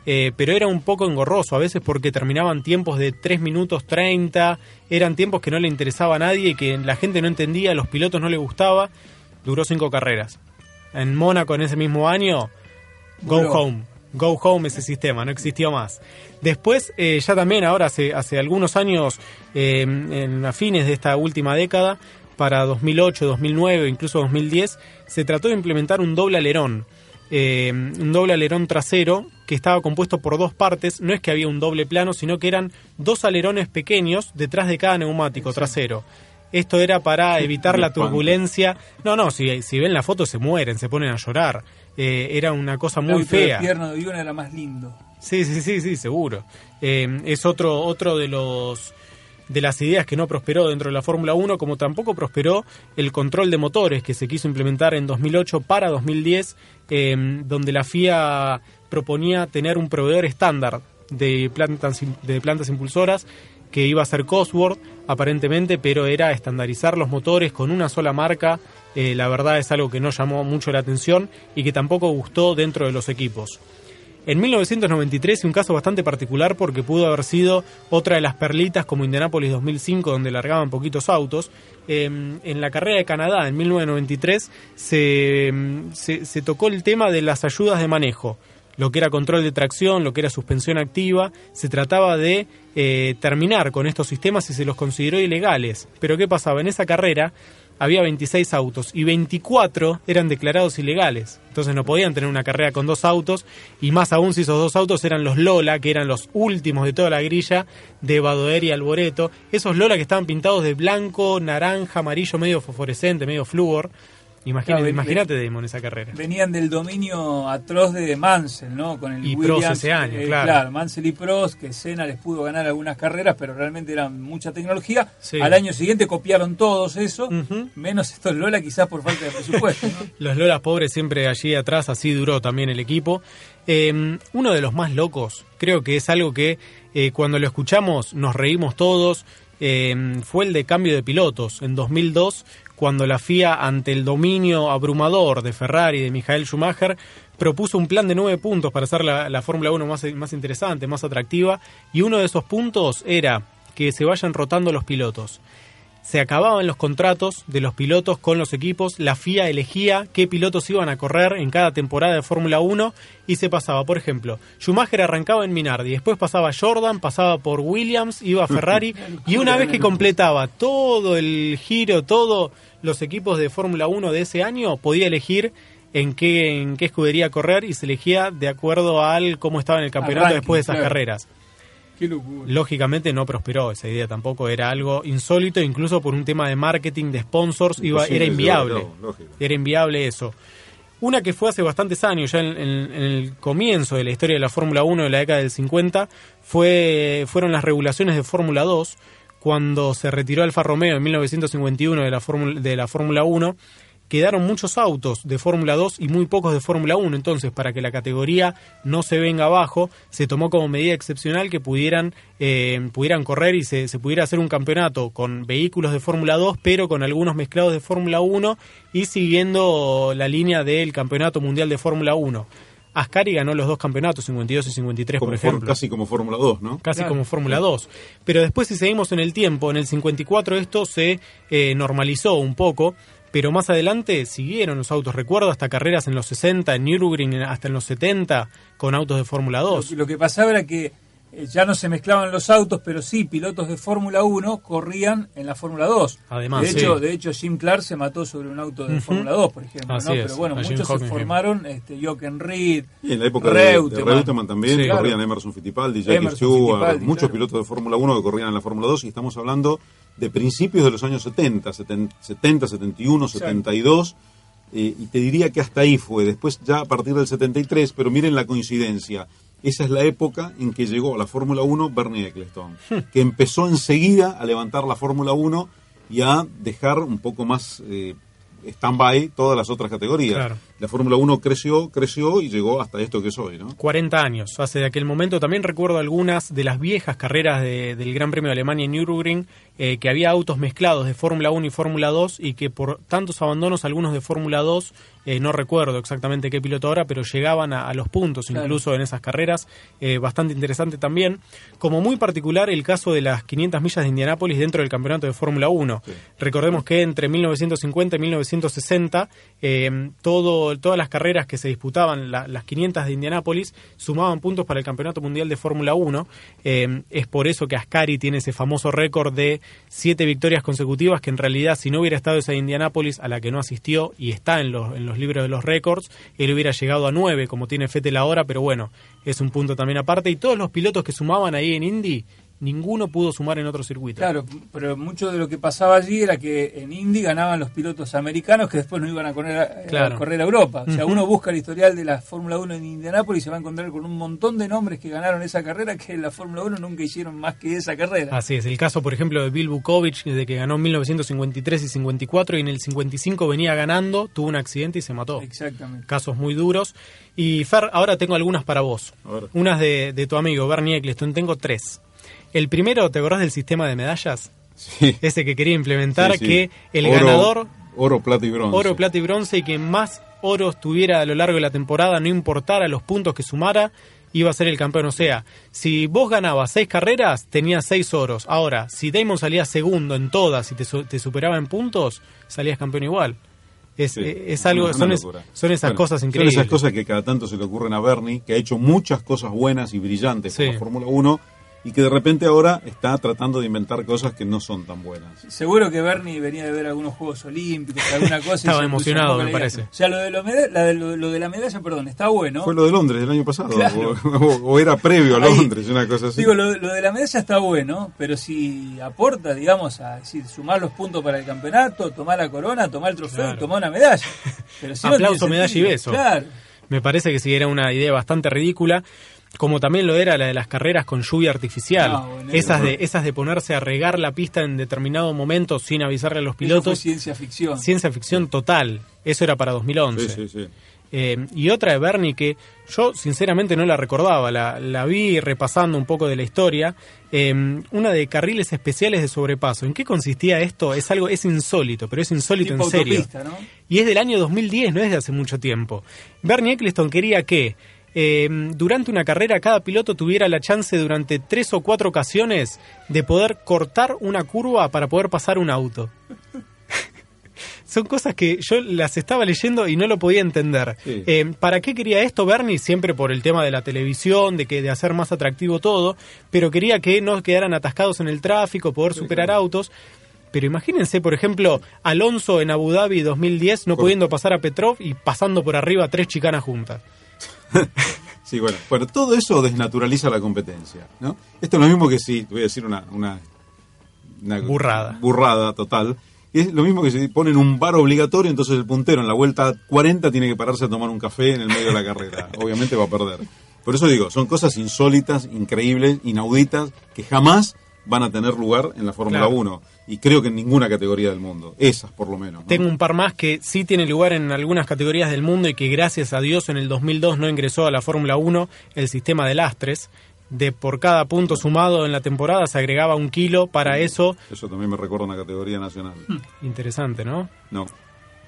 Eh, pero era un poco engorroso a veces porque terminaban tiempos de 3 minutos 30, eran tiempos que no le interesaba a nadie, que la gente no entendía, a los pilotos no le gustaba, duró cinco carreras. En Mónaco en ese mismo año, go home. Go Home ese sistema, no existió más. Después, eh, ya también ahora hace, hace algunos años, eh, en a fines de esta última década, para 2008, 2009, incluso 2010, se trató de implementar un doble alerón. Eh, un doble alerón trasero que estaba compuesto por dos partes. No es que había un doble plano, sino que eran dos alerones pequeños detrás de cada neumático trasero. Esto era para evitar la turbulencia. No, no, si, si ven la foto se mueren, se ponen a llorar. Eh, era una cosa muy fea. El de era más lindo. Sí, sí, sí, sí, seguro. Eh, es otro, otro de los de las ideas que no prosperó dentro de la Fórmula 1, como tampoco prosperó el control de motores que se quiso implementar en 2008 para 2010, em, donde la FIA proponía tener un proveedor estándar de plantas, de plantas impulsoras que iba a ser Cosworth aparentemente, pero era estandarizar los motores con una sola marca. Eh, la verdad es algo que no llamó mucho la atención y que tampoco gustó dentro de los equipos. En 1993, un caso bastante particular porque pudo haber sido otra de las perlitas como Indianapolis 2005, donde largaban poquitos autos. Em, en la carrera de Canadá, en 1993, em, se, se, tocó el tema de las ayudas de manejo lo que era control de tracción, lo que era suspensión activa, se trataba de eh, terminar con estos sistemas y se los consideró ilegales. Pero ¿qué pasaba? En esa carrera había 26 autos y 24 eran declarados ilegales. Entonces no podían tener una carrera con dos autos y más aún si esos dos autos eran los Lola, que eran los últimos de toda la grilla de Badoer y Alboreto. Esos Lola que estaban pintados de blanco, naranja, amarillo, medio fosforescente, medio flúor. Imagínate, imagínate Damon esa carrera. Venían del dominio atroz de Mansell, ¿no? Con el y Williams, ese año, eh, claro. Mansell y Prost, que Senna les pudo ganar algunas carreras, pero realmente eran mucha tecnología. Al año siguiente copiaron todos eso, menos estos Lola quizás por falta de presupuesto. *laughs* los Lola pobres siempre allí atrás, así duró también el equipo. Eh, uno de los más locos, creo que es algo que eh, cuando lo escuchamos nos reímos todos, fue el de cambio de pilotos. En 2002 cuando la FIA, ante el dominio abrumador de Ferrari y de Michael Schumacher, propuso un plan de nueve puntos para hacer la, Fórmula 1 más, más interesante, más atractiva, y uno de esos puntos era que se vayan rotando los pilotos se acababan los contratos de los pilotos con los equipos, la FIA elegía qué pilotos iban a correr en cada temporada de Fórmula 1 y se pasaba, por ejemplo, Schumacher arrancaba en Minardi, después pasaba Jordan, pasaba por Williams, iba a Ferrari y una vez que completaba todo el giro, todos los equipos de Fórmula 1 de ese año, podía elegir en qué, en qué escudería correr y se elegía de acuerdo al cómo estaba en el campeonato después de esas carreras. Lógicamente no prosperó esa idea tampoco, era algo insólito, incluso por un tema de marketing, de sponsors, iba, era inviable. era inviable eso. Una que fue hace bastantes años, ya en, el comienzo de la historia de la Fórmula 1 de la década del 50, fue, fueron las regulaciones de Fórmula 2, cuando se retiró Alfa Romeo en 1951 de la Fórmula, de la Fórmula 1 quedaron muchos autos de Fórmula 2 y muy pocos de Fórmula 1. Entonces, para que la categoría no se venga abajo, se tomó como medida excepcional que pudieran, eh, pudieran correr y se, se, pudiera hacer un campeonato con vehículos de Fórmula 2, pero con algunos mezclados de Fórmula 1 y siguiendo la línea del Campeonato Mundial de Fórmula 1. Ascari ganó los dos campeonatos, 52 y 53, por ejemplo. Casi como Fórmula 2, ¿no? Casi como Fórmula 2. Pero después, si seguimos en el tiempo, en el 54 esto se eh, normalizó un poco pero más adelante siguieron los autos. Recuerdo hasta carreras en los 60, en Nürburgring, hasta en los 70, con autos de Fórmula 2. Lo, que pasaba era que eh, ya no se mezclaban los autos, pero sí, pilotos de Fórmula 1 corrían en la Fórmula 2. Además, de hecho, de hecho, Jim Clark se mató sobre un auto de Fórmula 2, por ejemplo. Pero bueno, muchos se formaron, este, Jochen Reed, y en la época Reutemann, de, Reutemann también, corrían Emerson Fittipaldi, Jackie Stewart, muchos pilotos de Fórmula 1 que corrían en la Fórmula 2 y estamos hablando de principios de los años 70, 70, 71, 72, y te diría que hasta ahí fue, después ya a partir del 73, pero miren la coincidencia. Esa es la época en que llegó a la Fórmula 1 Bernie Ecclestone, hmm. que empezó enseguida a levantar la Fórmula 1 y a dejar un poco más eh, stand-by todas las otras categorías. La Fórmula 1 creció, creció y llegó hasta esto que es hoy, ¿no? 40 años. Hace de aquel momento también recuerdo algunas de las viejas carreras del Gran Premio de Alemania en Nürburgring, eh, que había autos mezclados de Fórmula 1 y Fórmula 2 y que por tantos abandonos, algunos de Fórmula 2, eh, no recuerdo exactamente qué piloto ahora, pero llegaban a, los puntos incluso en esas carreras. Eh, bastante interesante también. Como muy particular el caso de las 500 millas de Indianápolis dentro del campeonato de Fórmula 1. Recordemos que entre 1950 y 1960 todo todas las carreras que se disputaban, las 500 de Indianápolis, sumaban puntos para el Campeonato Mundial de Fórmula 1. Eh, es por eso que Ascari tiene ese famoso récord de siete victorias consecutivas, que en realidad si no hubiera estado esa de Indianápolis a la que no asistió y está en los, en los libros de los récords, él hubiera llegado a nueve, como tiene Fettel ahora, pero bueno, es un punto también aparte. Y todos los pilotos que sumaban ahí en Indy ninguno pudo sumar en otro circuito. Claro, pero mucho de lo que pasaba allí era que en Indy ganaban los pilotos americanos que después no iban a correr a, correr a Europa. O sea, uno busca el historial de la Fórmula 1 en Indianápolis y se va a encontrar con un montón de nombres que ganaron esa carrera que en la Fórmula 1 nunca hicieron más que esa carrera. Así es, el caso por ejemplo de Bill Bukovic, de que ganó en 1953 y 54 y en el 55 venía ganando, tuvo un accidente y se mató. Exactamente. Casos muy duros. Y Fer, ahora tengo algunas para vos. Unas de, de tu amigo Bernie Eccleston, tengo tres. El primero, ¿te acordás del sistema de medallas? Sí. Ese que quería implementar, que el ganador... Oro, plata y bronce. Oro, plata y bronce, y que más oros tuviera a lo largo de la temporada, no importara los puntos que sumara, iba a ser el campeón. O sea, si vos ganabas seis carreras, tenías seis oros. Ahora, si Damon salía segundo en todas y te, superaba en puntos, salías campeón igual. Es, eh, algo, son, son, esas cosas increíbles. Son esas cosas que cada tanto se le ocurren a Bernie, que ha hecho muchas cosas buenas y brillantes en la Fórmula 1 y que de repente ahora está tratando de inventar cosas que no son tan buenas. Seguro que Bernie venía de ver algunos Juegos Olímpicos, alguna cosa. *laughs* Estaba emocionado, me parece. O sea, lo de, lo, de la medalla, perdón, está bueno. Fue lo de Londres del año pasado, *laughs* o, era previo a Londres, una cosa así. Digo, lo, de la medalla está bueno, pero si aporta, digamos, a decir, sumar los puntos para el campeonato, tomar la corona, tomar el trofeo, tomar una medalla. *laughs* Pero Aplauso, medalla y beso. Claro. Me parece que sí era una idea bastante ridícula como también lo era la de las carreras con lluvia artificial. Ah, esas de esas de ponerse a regar la pista en determinado momento sin avisarle a los pilotos. ciencia ficción. Ciencia ficción total. Eso era para 2011. Eh, y otra de Bernie que yo sinceramente no la recordaba, la, la vi repasando un poco de la historia. Eh, una de carriles especiales de sobrepaso. ¿En qué consistía esto? Es algo, es insólito, pero es insólito en serio. Y es del año 2010, no es de hace mucho tiempo. Bernie Eccleston quería que Em, durante una carrera cada piloto tuviera la chance durante tres o cuatro ocasiones de poder cortar una curva para poder pasar un auto. *laughs* Son cosas que yo las estaba leyendo y no lo podía entender. Em, ¿Para qué quería esto Bernie? Siempre por el tema de la televisión, de que de hacer más atractivo todo, pero quería que no quedaran atascados en el tráfico, poder superar autos. Pero imagínense, por ejemplo, Alonso en Abu Dhabi 2010 no pudiendo pasar a Petrov y pasando por arriba tres chicanas juntas. *laughs* Sí, bueno, bueno, todo eso desnaturaliza la competencia, ¿no? Esto es lo mismo que si, voy a decir una, una, una burrada. Burrada total. Es lo mismo que si ponen un bar obligatorio, entonces el puntero en la vuelta 40 tiene que pararse a tomar un café en el medio de la carrera. *laughs* Obviamente va a perder. Por eso digo, son cosas insólitas, increíbles, inauditas, que jamás van a tener lugar en la Fórmula 1 y creo que en ninguna categoría del mundo, esas por lo menos. Tengo un par más que sí tiene lugar en algunas categorías del mundo y que gracias a Dios en el 2002 no ingresó a la Fórmula 1 el sistema de lastres. De por cada punto sumado en la temporada se agregaba un kilo para eso. Eso también me recuerda a una categoría nacional. Interesante, ¿no? No.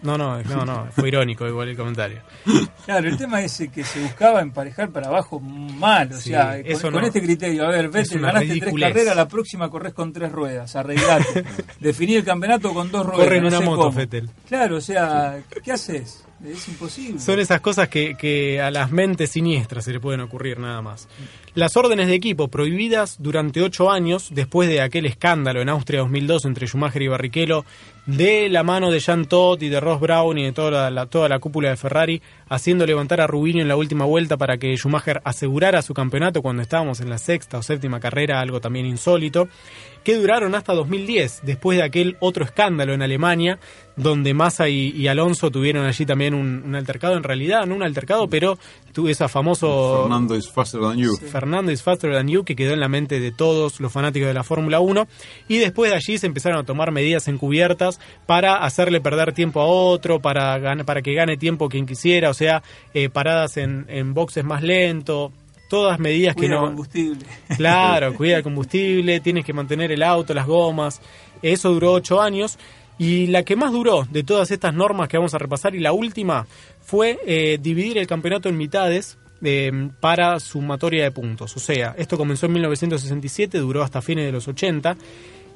No, no, no, no, fue irónico igual el comentario. *laughs* Claro, el tema es que se buscaba emparejar para abajo mal, o sea, con, este criterio, a ver, vete, ganaste tres carreras, la próxima corres con tres ruedas, arreglate. *laughs* Definí el campeonato con dos ruedas. Corre en una moto, Fettel. Claro, o sea, ¿qué haces? Es imposible. Son esas cosas que, que a las mentes siniestras se le pueden ocurrir nada más. Las órdenes de equipo prohibidas durante ocho años, después de aquel escándalo en Austria 2002 entre Schumacher y Barrichello, de la mano de Jean Todt y de Ross Brown y de toda la, toda la cúpula de Ferrari, haciendo levantar a Rubinho en la última vuelta para que Schumacher asegurara su campeonato cuando estábamos en la sexta o séptima carrera, algo también insólito que duraron hasta 2010, después de aquel otro escándalo en Alemania, donde Massa y, Alonso tuvieron allí también un, altercado, en realidad no un altercado, pero tuve esa famoso... Fernando is faster than you. Fernando is faster than you, que quedó en la mente de todos los fanáticos de la Fórmula 1, y después de allí se empezaron a tomar medidas encubiertas para hacerle perder tiempo a otro, para, para que gane tiempo quien quisiera, o sea, eh, paradas en, en boxes más lento, todas medidas que no... combustible. *laughs* Claro, cuida el combustible, tienes que mantener el auto, las gomas. Eso duró ocho años. Y la que más duró de todas estas normas que vamos a repasar y la última fue eh, dividir el campeonato en mitades eh, para sumatoria de puntos. O sea, esto comenzó en 1967, duró hasta fines de los 80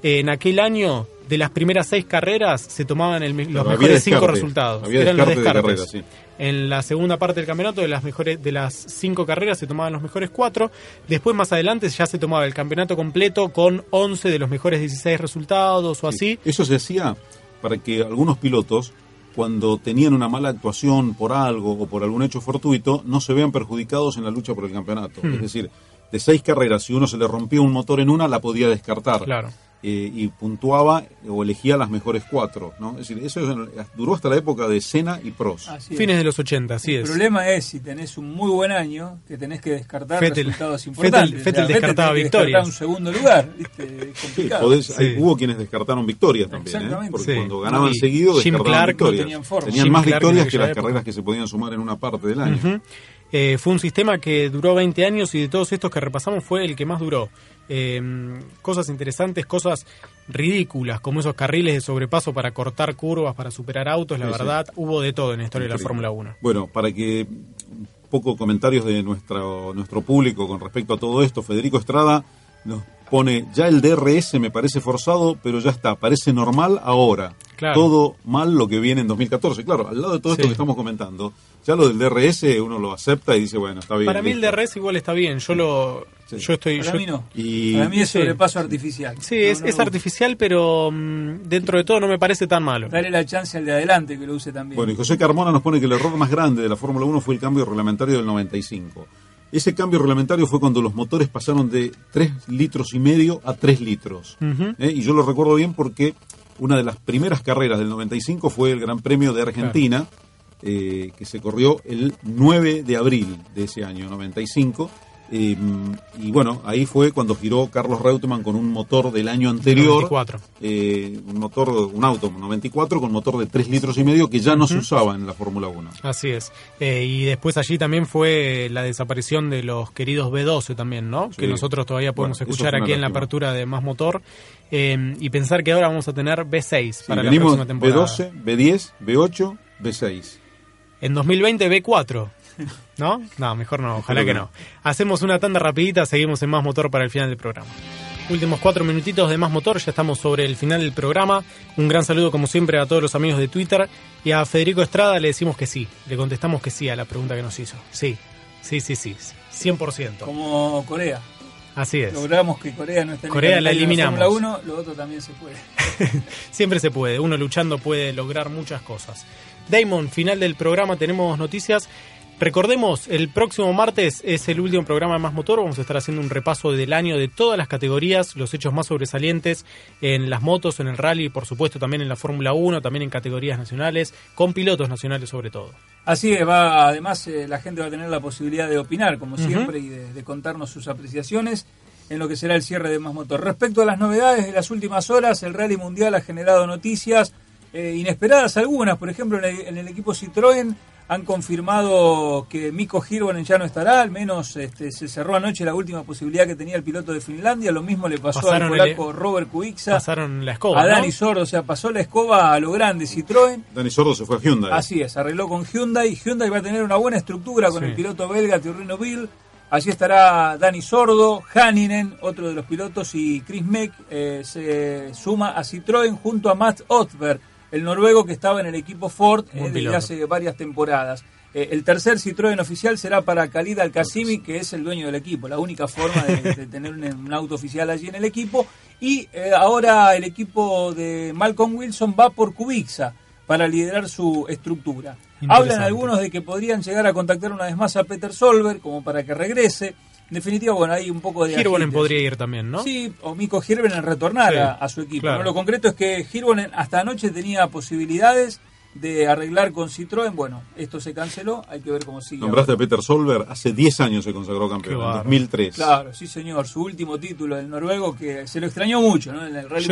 en aquel año, de las primeras seis carreras, se tomaban los mejores cinco resultados. Eran los descartes. En la segunda parte del campeonato, de las mejores de las cinco carreras, se tomaban los mejores cuatro. Después, más adelante, ya se tomaba el campeonato completo con 11 de los mejores 16 resultados o así. Eso se hacía para que algunos pilotos cuando tenían una mala actuación por algo o por algún hecho fortuito, no se vean perjudicados en la lucha por el campeonato. Hmm. Es decir, de seis carreras, si uno se le rompía un motor en una, la podía descartar. Claro. Eh, y puntuaba o elegía las mejores cuatro. ¿no? Es decir, eso duró hasta la época de Senna y Prost. Fines de los 80, así El es. El problema es si tenés un muy buen año, que tenés que descartar resultados importantes. Fettel, descartaba victorias. un segundo lugar. hubo quienes descartaron victorias también. ¿eh? Porque cuando ganaban seguido, Jim descartaban victorias. tenían, más victorias que las época. carreras que se podían sumar en una parte del año. Eh, fue un sistema que duró 20 años y de todos estos que repasamos fue el que más duró. Eh, cosas interesantes, cosas ridículas, como esos carriles de sobrepaso para cortar curvas, para superar autos, la verdad, hubo de todo en la historia de la Fórmula 1. Bueno, para que poco comentarios de nuestro, nuestro público con respecto a todo esto, Federico Estrada nos pone, ya el DRS me parece forzado, pero ya está, parece normal ahora. Todo mal lo que viene en 2014. Claro, al lado de todo esto que estamos comentando, ya lo del DRS uno lo acepta y dice, bueno, está bien. Para mí el DRS igual está bien, yo lo... Yo estoy, Para mí no. Para mí es sobrepaso artificial. Sí, es, artificial, pero mm, dentro de todo no me parece tan malo. Dale la chance al de adelante que lo use también. Bueno, y José Carmona nos pone que el error más grande de la Fórmula 1 fue el cambio reglamentario del 95. Ese cambio reglamentario fue cuando los motores pasaron de 3 litros y medio a 3 litros. ¿Eh? Y yo lo recuerdo bien porque una de las primeras carreras del 95 fue el Gran Premio de Argentina, eh, que se corrió el 9 de abril de ese año 95 eh, y bueno, ahí fue cuando giró Carlos Reutemann con un motor del año anterior. Eh, un motor, un auto 94 con motor de 3 litros y medio que ya no se usaba en la Fórmula 1. Así es. Eh, y después allí también fue la desaparición de los queridos B12 también, ¿no? Que nosotros todavía podemos escuchar aquí en la apertura de Más Motor. y pensar que ahora vamos a tener B6 para la próxima temporada. B12, B10, B8, B6. En 2020 B4. *laughs* ¿No? No, mejor no, ojalá que no. Hacemos una tanda rapidita, seguimos en Más Motor para el final del programa. Últimos cuatro minutitos de Más Motor, ya estamos sobre el final del programa. Un gran saludo como siempre a todos los amigos de Twitter y a Federico Estrada le decimos que sí, le contestamos que sí a la pregunta que nos hizo. Sí, sí, sí, sí, 100%. Como Corea. Así es. Logramos que Corea no esté en Corea la eliminamos. La 1, lo otro también se puede. *laughs* Siempre se puede, uno luchando puede lograr muchas cosas. Damon, final del programa tenemos noticias Recordemos, el próximo martes es el último programa de Más Motor. Vamos a estar haciendo un repaso del año de todas las categorías, los hechos más sobresalientes en las motos, en el rally, por supuesto también en la Fórmula 1, también en categorías nacionales, con pilotos nacionales sobre todo. Así es, va, además eh, la gente va a tener la posibilidad de opinar, como siempre, y de, contarnos sus apreciaciones en lo que será el cierre de Más Motor. Respecto a las novedades de las últimas horas, el Rally Mundial ha generado noticias eh, inesperadas algunas, por ejemplo en el equipo Citroën han confirmado que Mikko Hirvonen ya no estará, al menos este, se cerró anoche la última posibilidad que tenía el piloto de Finlandia, lo mismo le pasó al polaco Robert Kubica, pasaron la escoba, a Dani Sordo, o sea, pasó la escoba a lo grande Citroën. Dani Sordo se fue a Hyundai. Así es, arregló con Hyundai, Hyundai va a tener una buena estructura con el piloto belga Thierry Bill, allí estará Dani Sordo, Haninen, otro de los pilotos, y Chris Meck eh, se suma a Citroën junto a Matt Otberg el noruego que estaba en el equipo Ford eh, desde hace varias temporadas. Eh, el tercer Citroën oficial será para Khalid al que es el dueño del equipo, la única forma de, *laughs* tener un, auto oficial allí en el equipo. Y eh, ahora el equipo de Malcolm Wilson va por Kubica para liderar su estructura. Hablan algunos de que podrían llegar a contactar una vez más a Peter Solver como para que regrese. En definitiva, bueno, hay un poco de... Hirvonen podría ir también, ¿no? Sí, o Miko Hirvonen retornar a, su equipo. Lo concreto es que Hirvonen hasta anoche tenía posibilidades de arreglar con Citroën. Bueno, esto se canceló, hay que ver cómo sigue. Nombraste a Peter Solberg, hace 10 años se consagró campeón, en 2003. Claro, sí señor, su último título del noruego que se lo extrañó mucho, ¿no? En el rally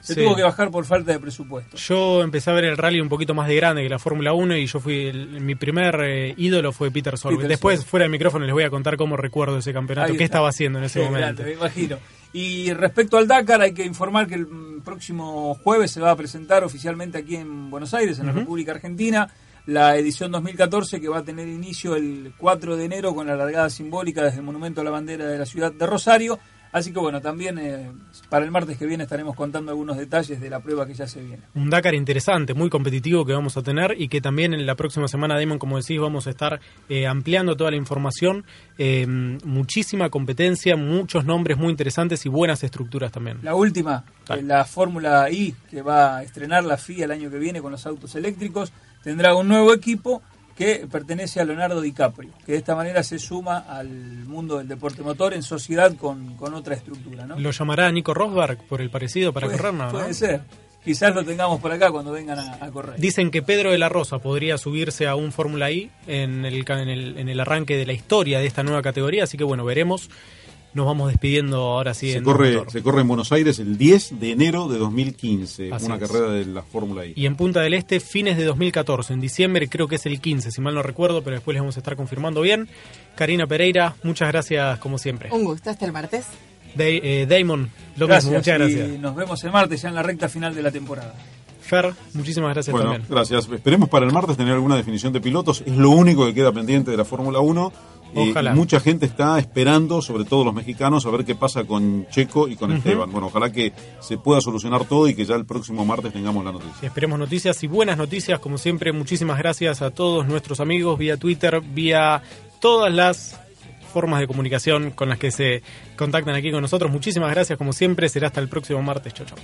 se tuvo que bajar por falta de presupuesto. Yo empecé a ver el rally un poquito más de grande que la Fórmula 1 y yo fui, mi primer eh, ídolo fue Peter Solberg. Después, fuera del micrófono, les voy a contar cómo recuerdo ese campeonato, qué estaba haciendo en ese momento. me imagino. Y respecto al Dakar, hay que informar que el próximo jueves se va a presentar oficialmente aquí en Buenos Aires, en la República Argentina, la edición 2014 que va a tener inicio el 4 de enero con la largada simbólica desde el Monumento a la Bandera de la ciudad de Rosario Así que bueno, también eh, para el martes que viene estaremos contando algunos detalles de la prueba que ya se viene. Un Dakar interesante, muy competitivo que vamos a tener y que también en la próxima semana, Damon, como decís, vamos a estar eh, ampliando toda la información. Eh, muchísima competencia, muchos nombres muy interesantes y buenas estructuras también. La última, la Fórmula I, que va a estrenar la FIA el año que viene con los autos eléctricos, tendrá un nuevo equipo que pertenece a Leonardo DiCaprio, que de esta manera se suma al mundo del deporte motor en sociedad con, otra estructura. ¿no? ¿Lo llamará Nico Rosberg por el parecido para correr? ¿no? Puede ser. Quizás lo tengamos por acá cuando vengan a, correr. Dicen que Pedro de la Rosa podría subirse a un Fórmula I en el, en, el, en el arranque de la historia de esta nueva categoría, así que bueno, veremos nos vamos despidiendo ahora sí. Se, corre, se corre en Buenos Aires el 10 de enero de 2015, una carrera de la Fórmula I. Y en Punta del Este, fines de 2014, en diciembre creo que es el 15, si mal no recuerdo, pero después les vamos a estar confirmando bien. Karina Pereira, muchas gracias como siempre. Un gusto, hasta el martes. Eh, Damon, lo mismo, muchas gracias. Y nos vemos el martes ya en la recta final de la temporada. Fer, muchísimas gracias bueno, también. Gracias. Esperemos para el martes tener alguna definición de pilotos. Es lo único que queda pendiente de la Fórmula 1 ojalá. mucha gente está esperando, sobre todo los mexicanos, a ver qué pasa con Checo y con Esteban. Bueno, ojalá que se pueda solucionar todo y que ya el próximo martes tengamos la noticia. Esperemos noticias y buenas noticias, como siempre. Muchísimas gracias a todos nuestros amigos vía Twitter, vía todas las formas de comunicación con las que se contactan aquí con nosotros. Muchísimas gracias, como siempre. Será hasta el próximo martes. Chau, chau.